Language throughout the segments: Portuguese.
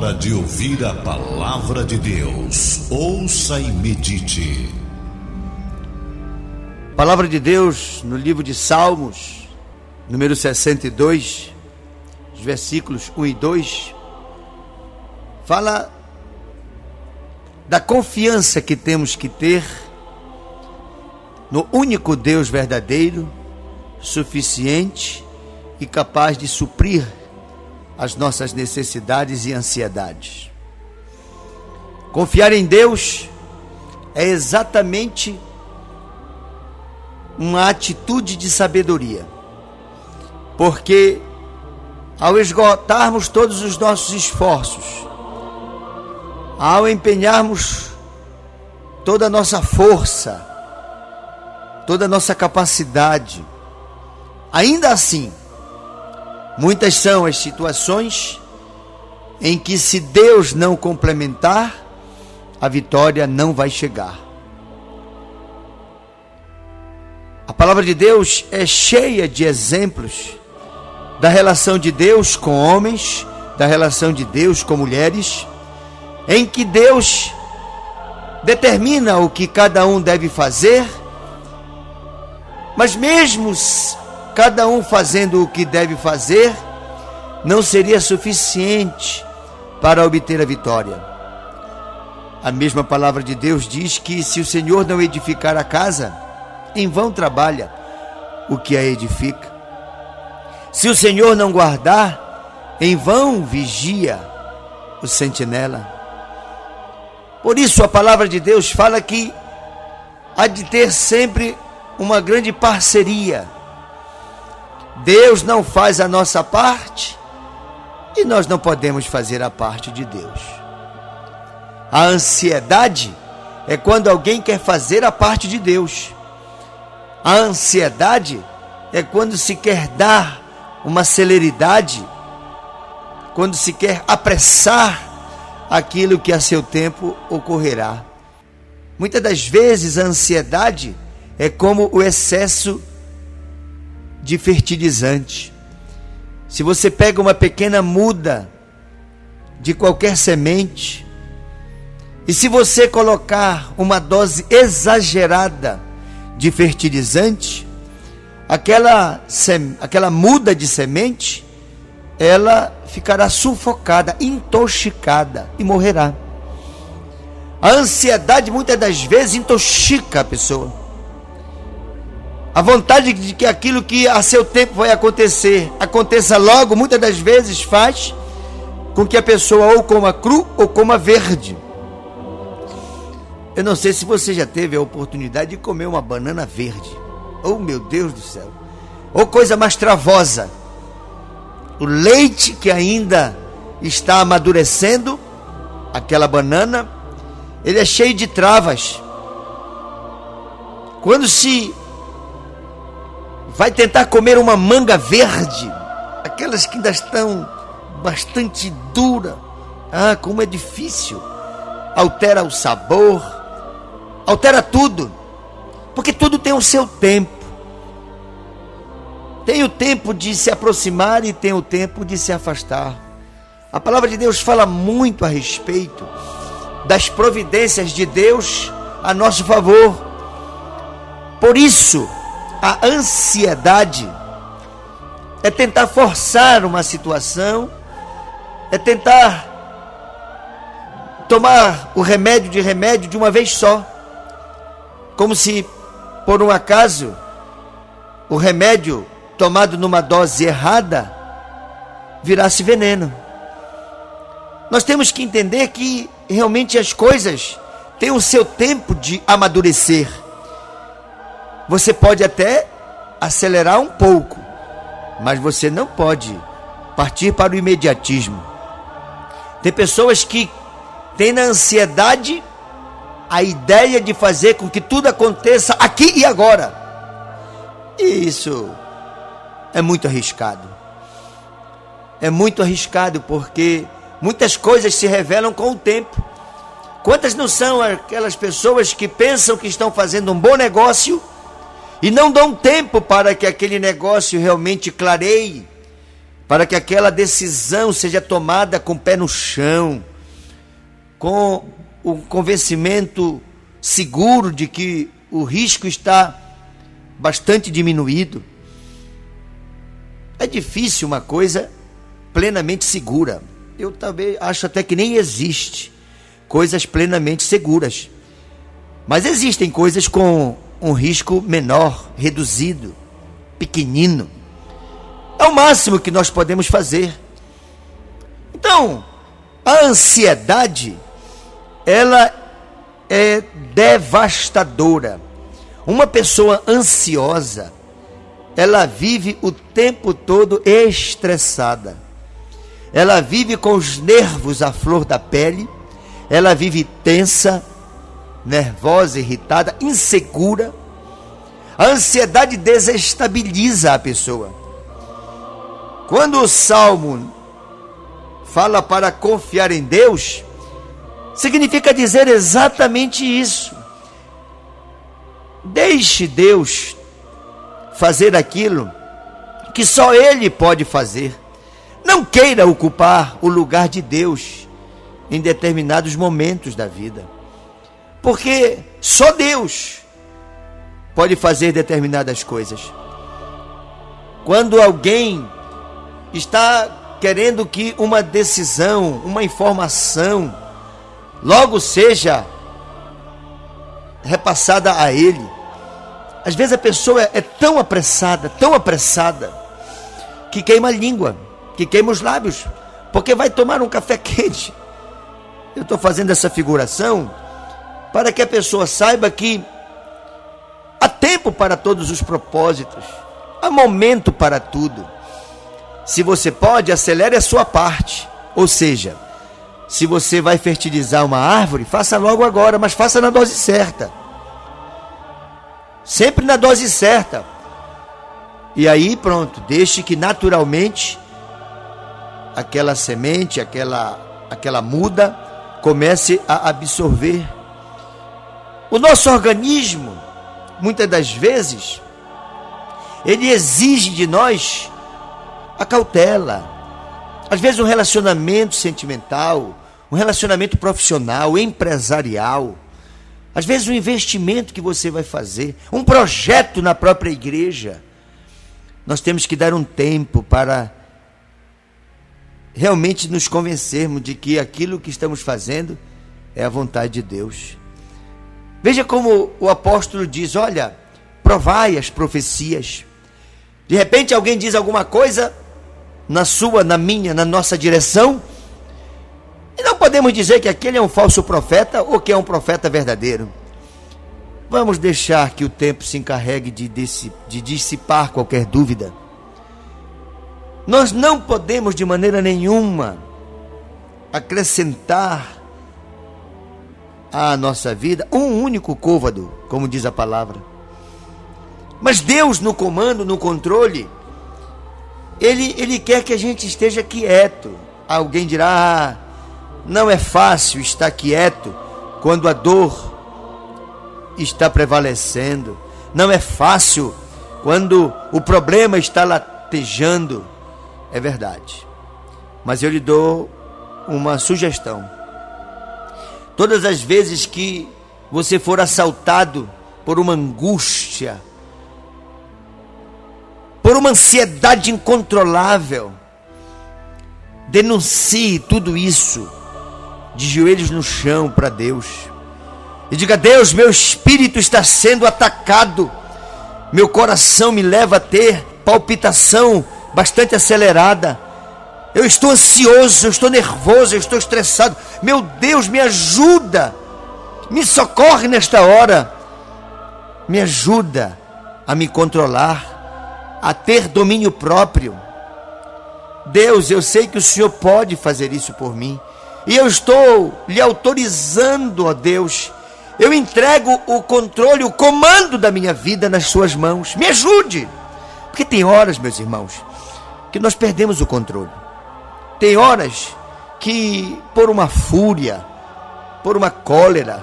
Hora de ouvir a palavra de Deus. Ouça e medite. Palavra de Deus no livro de Salmos, número 62, os versículos 1 e 2, fala da confiança que temos que ter no único Deus verdadeiro, suficiente e capaz de suprir as nossas necessidades e ansiedades. Confiar em Deus é exatamente uma atitude de sabedoria, porque ao esgotarmos todos os nossos esforços, ao empenharmos toda a nossa força, toda a nossa capacidade, ainda assim, Muitas são as situações em que, se Deus não complementar, a vitória não vai chegar. A palavra de Deus é cheia de exemplos da relação de Deus com homens, da relação de Deus com mulheres, em que Deus determina o que cada um deve fazer, mas mesmo cada um fazendo o que deve fazer, não seria suficiente para obter a vitória. A mesma palavra de Deus diz que se o Senhor não edificar a casa, em vão trabalha o que a edifica. Se o Senhor não guardar, em vão vigia o sentinela. Por isso a palavra de Deus fala que há de ter sempre uma grande parceria Deus não faz a nossa parte e nós não podemos fazer a parte de Deus. A ansiedade é quando alguém quer fazer a parte de Deus. A ansiedade é quando se quer dar uma celeridade, quando se quer apressar aquilo que a seu tempo ocorrerá. Muitas das vezes a ansiedade é como o excesso de fertilizante. Se você pega uma pequena muda de qualquer semente, e se você colocar uma dose exagerada de fertilizante, aquela, aquela muda de semente, ela ficará sufocada, intoxicada e morrerá. A ansiedade muitas das vezes intoxica a pessoa. A vontade de que aquilo que a seu tempo vai acontecer aconteça logo, muitas das vezes faz com que a pessoa ou coma cru ou coma verde. Eu não sei se você já teve a oportunidade de comer uma banana verde. Oh, meu Deus do céu! Ou coisa mais travosa. O leite que ainda está amadurecendo, aquela banana, ele é cheio de travas. Quando se vai tentar comer uma manga verde, aquelas que ainda estão bastante dura. Ah, como é difícil. Altera o sabor, altera tudo. Porque tudo tem o seu tempo. Tem o tempo de se aproximar e tem o tempo de se afastar. A palavra de Deus fala muito a respeito das providências de Deus a nosso favor. Por isso, a ansiedade é tentar forçar uma situação, é tentar tomar o remédio de remédio de uma vez só, como se por um acaso o remédio tomado numa dose errada virasse veneno. Nós temos que entender que realmente as coisas têm o seu tempo de amadurecer. Você pode até acelerar um pouco, mas você não pode partir para o imediatismo. Tem pessoas que têm na ansiedade a ideia de fazer com que tudo aconteça aqui e agora. E isso é muito arriscado. É muito arriscado porque muitas coisas se revelam com o tempo. Quantas não são aquelas pessoas que pensam que estão fazendo um bom negócio? E não dão tempo para que aquele negócio realmente clareie, para que aquela decisão seja tomada com o pé no chão, com o convencimento seguro de que o risco está bastante diminuído. É difícil uma coisa plenamente segura. Eu também acho até que nem existe coisas plenamente seguras. Mas existem coisas com um risco menor, reduzido, pequenino. É o máximo que nós podemos fazer. Então, a ansiedade, ela é devastadora. Uma pessoa ansiosa, ela vive o tempo todo estressada. Ela vive com os nervos à flor da pele, ela vive tensa, nervosa, irritada, insegura. A ansiedade desestabiliza a pessoa. Quando o salmo fala para confiar em Deus, significa dizer exatamente isso. Deixe Deus fazer aquilo que só Ele pode fazer. Não queira ocupar o lugar de Deus em determinados momentos da vida, porque só Deus pode fazer determinadas coisas. Quando alguém está querendo que uma decisão, uma informação, logo seja repassada a ele. Às vezes a pessoa é tão apressada, tão apressada, que queima a língua, que queima os lábios, porque vai tomar um café quente. Eu estou fazendo essa figuração para que a pessoa saiba que há tempo para todos os propósitos, há momento para tudo. Se você pode, acelere a sua parte. Ou seja, se você vai fertilizar uma árvore, faça logo agora, mas faça na dose certa. Sempre na dose certa. E aí, pronto, deixe que naturalmente aquela semente, aquela aquela muda comece a absorver. O nosso organismo, muitas das vezes, ele exige de nós a cautela. Às vezes um relacionamento sentimental, um relacionamento profissional, empresarial, às vezes um investimento que você vai fazer, um projeto na própria igreja. Nós temos que dar um tempo para realmente nos convencermos de que aquilo que estamos fazendo é a vontade de Deus. Veja como o apóstolo diz: olha, provai as profecias. De repente alguém diz alguma coisa, na sua, na minha, na nossa direção. E não podemos dizer que aquele é um falso profeta ou que é um profeta verdadeiro. Vamos deixar que o tempo se encarregue de, de dissipar qualquer dúvida. Nós não podemos de maneira nenhuma acrescentar à nossa vida um único côvado, como diz a palavra. Mas Deus no comando, no controle, ele, ele quer que a gente esteja quieto. Alguém dirá: ah, não é fácil estar quieto quando a dor está prevalecendo. Não é fácil quando o problema está latejando. É verdade. Mas eu lhe dou uma sugestão. Todas as vezes que você for assaltado por uma angústia, por uma ansiedade incontrolável. Denuncie tudo isso de joelhos no chão para Deus. E diga: Deus, meu espírito está sendo atacado. Meu coração me leva a ter palpitação bastante acelerada. Eu estou ansioso, eu estou nervoso, eu estou estressado. Meu Deus, me ajuda. Me socorre nesta hora. Me ajuda a me controlar a ter domínio próprio. Deus, eu sei que o Senhor pode fazer isso por mim. E eu estou lhe autorizando, ó Deus. Eu entrego o controle, o comando da minha vida nas suas mãos. Me ajude. Porque tem horas, meus irmãos, que nós perdemos o controle. Tem horas que, por uma fúria, por uma cólera,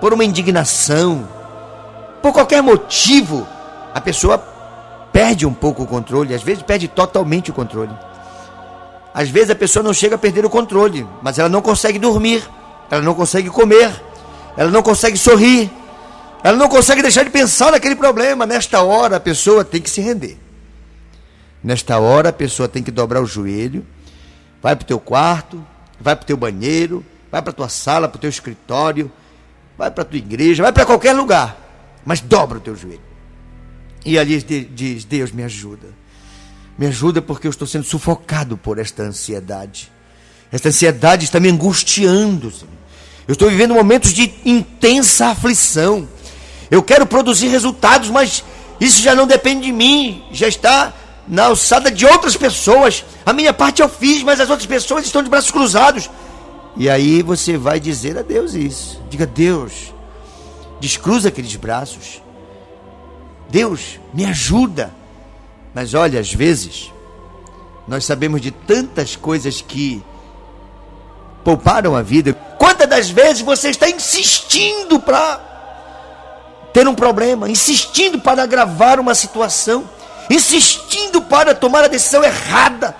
por uma indignação, por qualquer motivo, a pessoa perde um pouco o controle, às vezes perde totalmente o controle. Às vezes a pessoa não chega a perder o controle, mas ela não consegue dormir, ela não consegue comer, ela não consegue sorrir, ela não consegue deixar de pensar naquele problema. Nesta hora a pessoa tem que se render. Nesta hora a pessoa tem que dobrar o joelho, vai para o teu quarto, vai para o teu banheiro, vai para a tua sala, para o teu escritório, vai para a tua igreja, vai para qualquer lugar, mas dobra o teu joelho. E ali diz: Deus me ajuda. Me ajuda porque eu estou sendo sufocado por esta ansiedade. Esta ansiedade está me angustiando. Eu estou vivendo momentos de intensa aflição. Eu quero produzir resultados, mas isso já não depende de mim, já está na alçada de outras pessoas. A minha parte eu fiz, mas as outras pessoas estão de braços cruzados. E aí você vai dizer a Deus isso. Diga, Deus, descruza aqueles braços. Deus, me ajuda. Mas olha, às vezes, nós sabemos de tantas coisas que pouparam a vida. Quantas das vezes você está insistindo para ter um problema, insistindo para agravar uma situação, insistindo para tomar a decisão errada,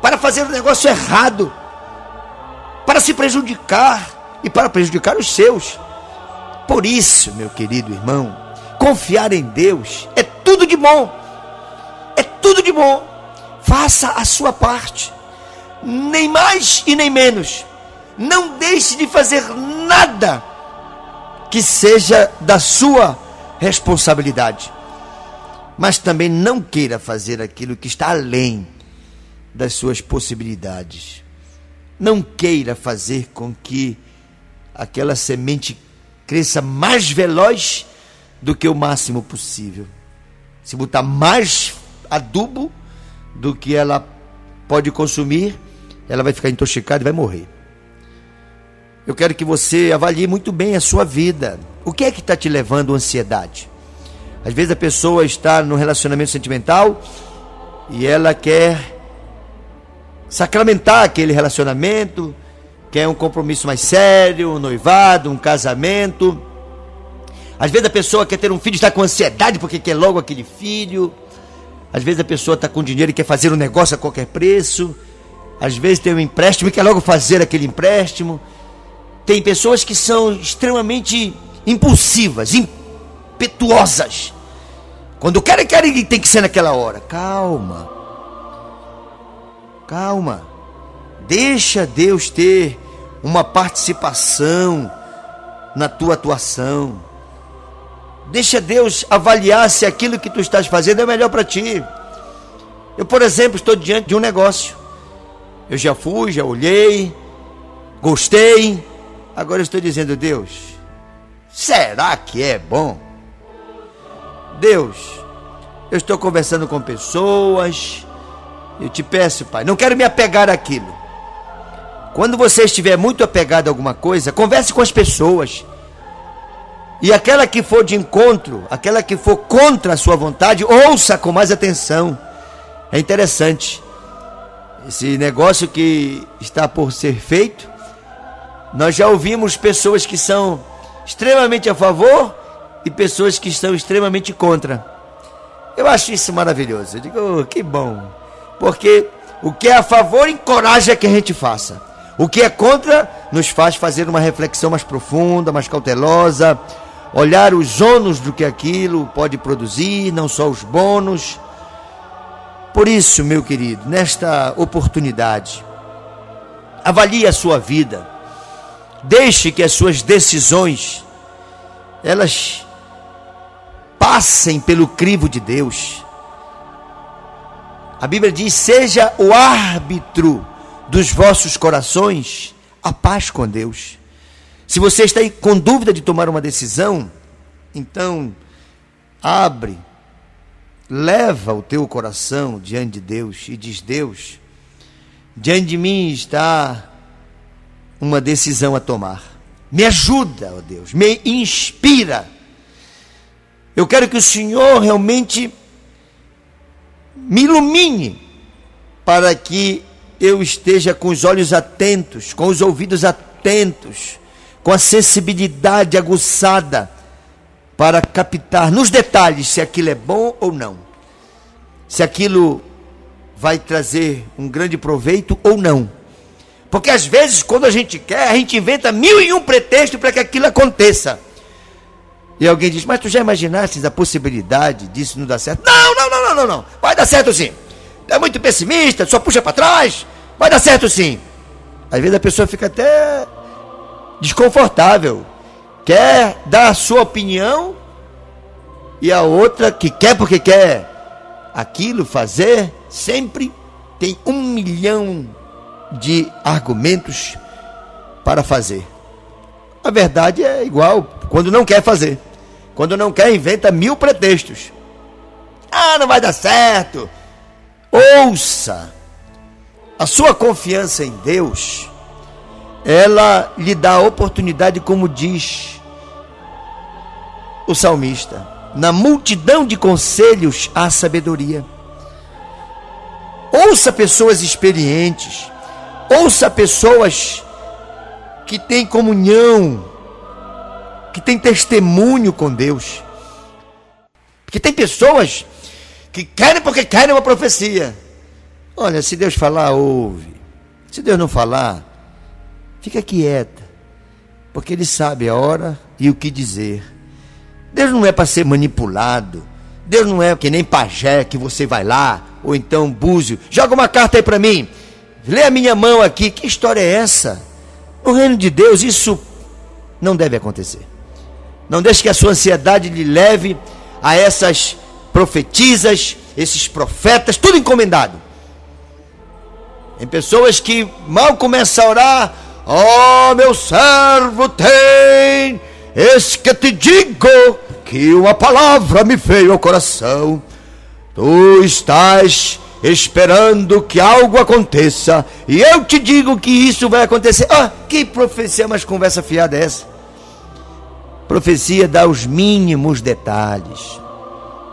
para fazer o negócio errado, para se prejudicar e para prejudicar os seus. Por isso, meu querido irmão, confiar em Deus é tudo de bom. É tudo de bom. Faça a sua parte. Nem mais e nem menos. Não deixe de fazer nada que seja da sua responsabilidade. Mas também não queira fazer aquilo que está além das suas possibilidades. Não queira fazer com que aquela semente cresça mais veloz do que o máximo possível se botar mais adubo do que ela pode consumir, ela vai ficar intoxicada e vai morrer. Eu quero que você avalie muito bem a sua vida. O que é que está te levando à ansiedade? Às vezes a pessoa está no relacionamento sentimental e ela quer sacramentar aquele relacionamento, quer um compromisso mais sério, um noivado, um casamento. Às vezes a pessoa quer ter um filho e está com ansiedade porque quer logo aquele filho. Às vezes a pessoa está com dinheiro e quer fazer um negócio a qualquer preço. Às vezes tem um empréstimo e quer logo fazer aquele empréstimo. Tem pessoas que são extremamente impulsivas, impetuosas. Quando querem, querem, tem que ser naquela hora. Calma. Calma. Deixa Deus ter uma participação na tua atuação. Deixa Deus avaliar se aquilo que tu estás fazendo é melhor para ti. Eu, por exemplo, estou diante de um negócio. Eu já fui, já olhei, gostei. Agora estou dizendo, Deus, será que é bom? Deus, eu estou conversando com pessoas. Eu te peço, Pai, não quero me apegar àquilo. Quando você estiver muito apegado a alguma coisa, converse com as pessoas. E aquela que for de encontro, aquela que for contra a sua vontade, ouça com mais atenção. É interessante. Esse negócio que está por ser feito, nós já ouvimos pessoas que são extremamente a favor e pessoas que estão extremamente contra. Eu acho isso maravilhoso. Eu digo, oh, que bom. Porque o que é a favor encoraja que a gente faça. O que é contra nos faz fazer uma reflexão mais profunda, mais cautelosa, olhar os ônus do que aquilo pode produzir, não só os bônus. Por isso, meu querido, nesta oportunidade, avalie a sua vida. Deixe que as suas decisões elas passem pelo crivo de Deus. A Bíblia diz: "Seja o árbitro dos vossos corações a paz com Deus". Se você está com dúvida de tomar uma decisão, então abre, leva o teu coração diante de Deus e diz: Deus, diante de mim está uma decisão a tomar. Me ajuda, ó Deus, me inspira. Eu quero que o Senhor realmente me ilumine para que eu esteja com os olhos atentos, com os ouvidos atentos com a sensibilidade aguçada para captar nos detalhes se aquilo é bom ou não. Se aquilo vai trazer um grande proveito ou não. Porque às vezes, quando a gente quer, a gente inventa mil e um pretextos para que aquilo aconteça. E alguém diz, mas tu já imaginaste a possibilidade disso não dar certo? Não, não, não, não, não, não. Vai dar certo sim. É muito pessimista, só puxa para trás. Vai dar certo sim. Às vezes a pessoa fica até desconfortável. Quer dar a sua opinião e a outra que quer porque quer aquilo fazer, sempre tem um milhão de argumentos para fazer. A verdade é igual quando não quer fazer. Quando não quer, inventa mil pretextos. Ah, não vai dar certo. Ouça. A sua confiança em Deus, ela lhe dá a oportunidade, como diz o salmista: na multidão de conselhos há sabedoria. Ouça pessoas experientes, ouça pessoas que têm comunhão que tem testemunho com Deus. Porque tem pessoas que querem porque querem uma profecia. Olha, se Deus falar, ouve. Se Deus não falar, fica quieta. Porque Ele sabe a hora e o que dizer. Deus não é para ser manipulado. Deus não é que nem pajé que você vai lá, ou então búzio. Joga uma carta aí para mim. Lê a minha mão aqui. Que história é essa? No reino de Deus, isso não deve acontecer. Não deixe que a sua ansiedade lhe leve a essas profetisas, esses profetas, tudo encomendado. Tem pessoas que mal começam a orar, ó oh, meu servo, tem, eis que te digo que uma palavra me veio ao coração. Tu estás esperando que algo aconteça, e eu te digo que isso vai acontecer. Ah, que profecia mais conversa fiada é essa? Profecia dá os mínimos detalhes.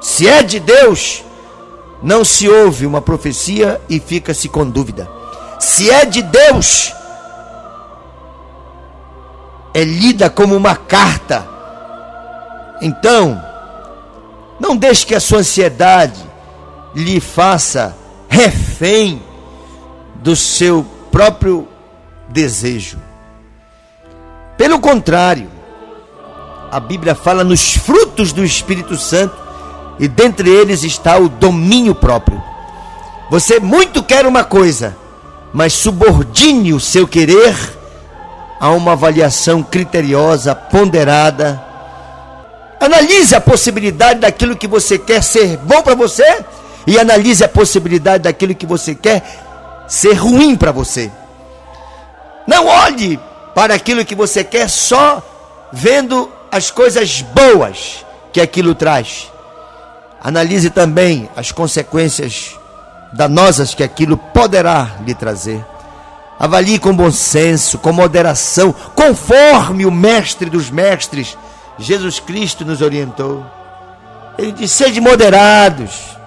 Se é de Deus, não se ouve uma profecia e fica-se com dúvida. Se é de Deus, é lida como uma carta. Então, não deixe que a sua ansiedade lhe faça refém do seu próprio desejo. Pelo contrário, a Bíblia fala nos frutos do Espírito Santo e dentre eles está o domínio próprio. Você muito quer uma coisa, mas subordine o seu querer a uma avaliação criteriosa, ponderada. Analise a possibilidade daquilo que você quer ser bom para você e analise a possibilidade daquilo que você quer ser ruim para você. Não olhe para aquilo que você quer só vendo as coisas boas que aquilo traz. Analise também as consequências danosas que aquilo poderá lhe trazer. Avalie com bom senso, com moderação, conforme o mestre dos mestres, Jesus Cristo, nos orientou. Ele disse: sede moderados,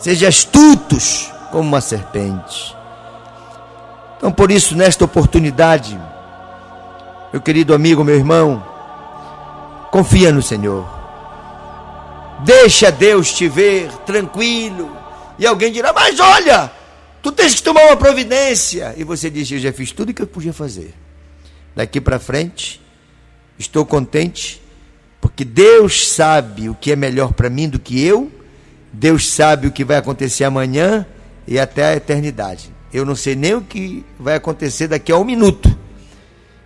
sejam astutos como uma serpente. Então, por isso, nesta oportunidade, meu querido amigo, meu irmão, Confia no Senhor. Deixa Deus te ver tranquilo. E alguém dirá: Mas olha, tu tens que tomar uma providência. E você diz: Eu já fiz tudo o que eu podia fazer. Daqui para frente, estou contente, porque Deus sabe o que é melhor para mim do que eu. Deus sabe o que vai acontecer amanhã e até a eternidade. Eu não sei nem o que vai acontecer daqui a um minuto.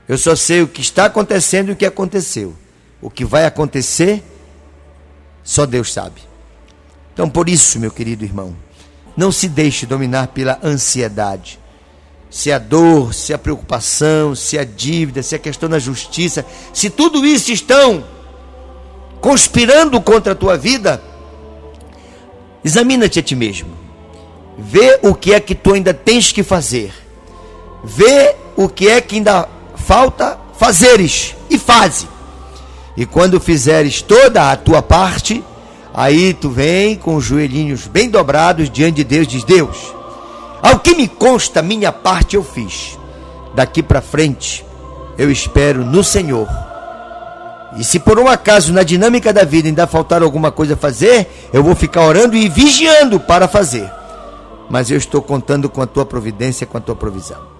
Eu só sei o que está acontecendo e o que aconteceu. O que vai acontecer, só Deus sabe. Então, por isso, meu querido irmão, não se deixe dominar pela ansiedade. Se a dor, se a preocupação, se a dívida, se a questão da justiça, se tudo isso estão conspirando contra a tua vida, examina-te a ti mesmo. Vê o que é que tu ainda tens que fazer. Vê o que é que ainda falta fazeres e faze. E quando fizeres toda a tua parte, aí tu vem com os joelhinhos bem dobrados diante de Deus, diz: Deus, ao que me consta, minha parte eu fiz. Daqui para frente, eu espero no Senhor. E se por um acaso na dinâmica da vida ainda faltar alguma coisa a fazer, eu vou ficar orando e vigiando para fazer. mas eu estou contando com a tua providência, com a tua provisão.